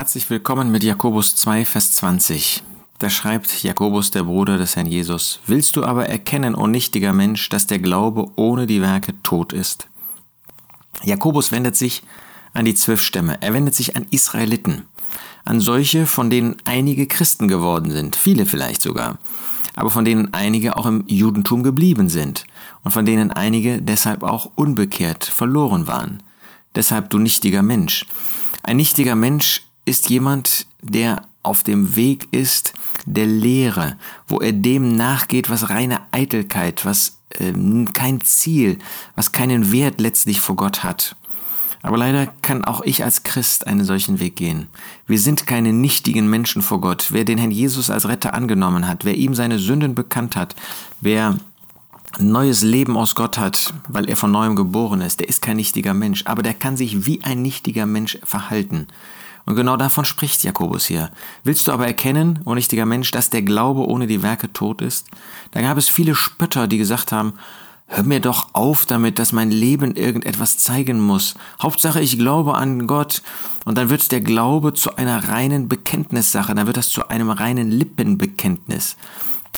Herzlich willkommen mit Jakobus 2, Vers 20. Da schreibt Jakobus, der Bruder des Herrn Jesus, Willst du aber erkennen, o nichtiger Mensch, dass der Glaube ohne die Werke tot ist? Jakobus wendet sich an die zwölf Stämme, er wendet sich an Israeliten, an solche, von denen einige Christen geworden sind, viele vielleicht sogar, aber von denen einige auch im Judentum geblieben sind und von denen einige deshalb auch unbekehrt verloren waren. Deshalb du nichtiger Mensch. Ein nichtiger Mensch ist jemand, der auf dem Weg ist der Lehre, wo er dem nachgeht, was reine Eitelkeit, was äh, kein Ziel, was keinen Wert letztlich vor Gott hat. Aber leider kann auch ich als Christ einen solchen Weg gehen. Wir sind keine nichtigen Menschen vor Gott. Wer den Herrn Jesus als Retter angenommen hat, wer ihm seine Sünden bekannt hat, wer neues Leben aus Gott hat, weil er von neuem geboren ist, der ist kein nichtiger Mensch, aber der kann sich wie ein nichtiger Mensch verhalten. Und genau davon spricht Jakobus hier. Willst du aber erkennen, o nichtiger Mensch, dass der Glaube ohne die Werke tot ist? Da gab es viele Spötter, die gesagt haben, hör mir doch auf damit, dass mein Leben irgendetwas zeigen muss. Hauptsache, ich glaube an Gott. Und dann wird der Glaube zu einer reinen Bekenntnissache, dann wird das zu einem reinen Lippenbekenntnis.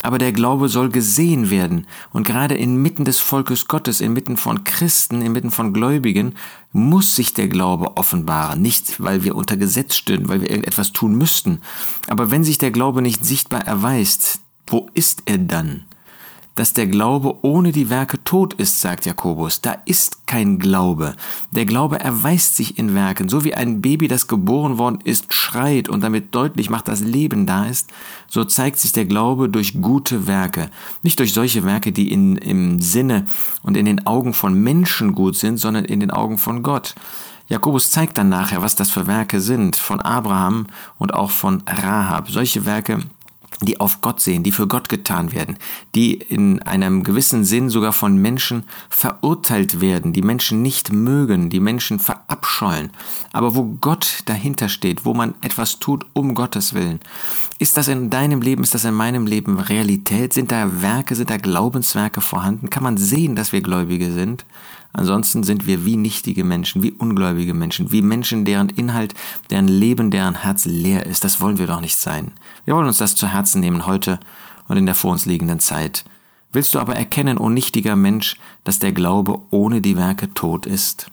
Aber der Glaube soll gesehen werden. Und gerade inmitten des Volkes Gottes, inmitten von Christen, inmitten von Gläubigen, muss sich der Glaube offenbaren. Nicht, weil wir unter Gesetz stehen, weil wir irgendetwas tun müssten. Aber wenn sich der Glaube nicht sichtbar erweist, wo ist er dann? Dass der Glaube ohne die Werke tot ist, sagt Jakobus. Da ist kein Glaube. Der Glaube erweist sich in Werken, so wie ein Baby, das geboren worden ist, schreit und damit deutlich macht, dass Leben da ist, so zeigt sich der Glaube durch gute Werke. Nicht durch solche Werke, die in, im Sinne und in den Augen von Menschen gut sind, sondern in den Augen von Gott. Jakobus zeigt dann nachher, was das für Werke sind, von Abraham und auch von Rahab. Solche Werke, die auf Gott sehen, die für Gott getan werden, die in einem gewissen Sinn sogar von Menschen verurteilt werden, die Menschen nicht mögen, die Menschen verabscheuen, aber wo Gott dahinter steht, wo man etwas tut um Gottes Willen. Ist das in deinem Leben, ist das in meinem Leben Realität? Sind da Werke, sind da Glaubenswerke vorhanden? Kann man sehen, dass wir Gläubige sind? Ansonsten sind wir wie nichtige Menschen, wie ungläubige Menschen, wie Menschen, deren Inhalt, deren Leben, deren Herz leer ist. Das wollen wir doch nicht sein. Wir wollen uns das zu Herzen nehmen heute und in der vor uns liegenden Zeit. Willst du aber erkennen, o nichtiger Mensch, dass der Glaube ohne die Werke tot ist?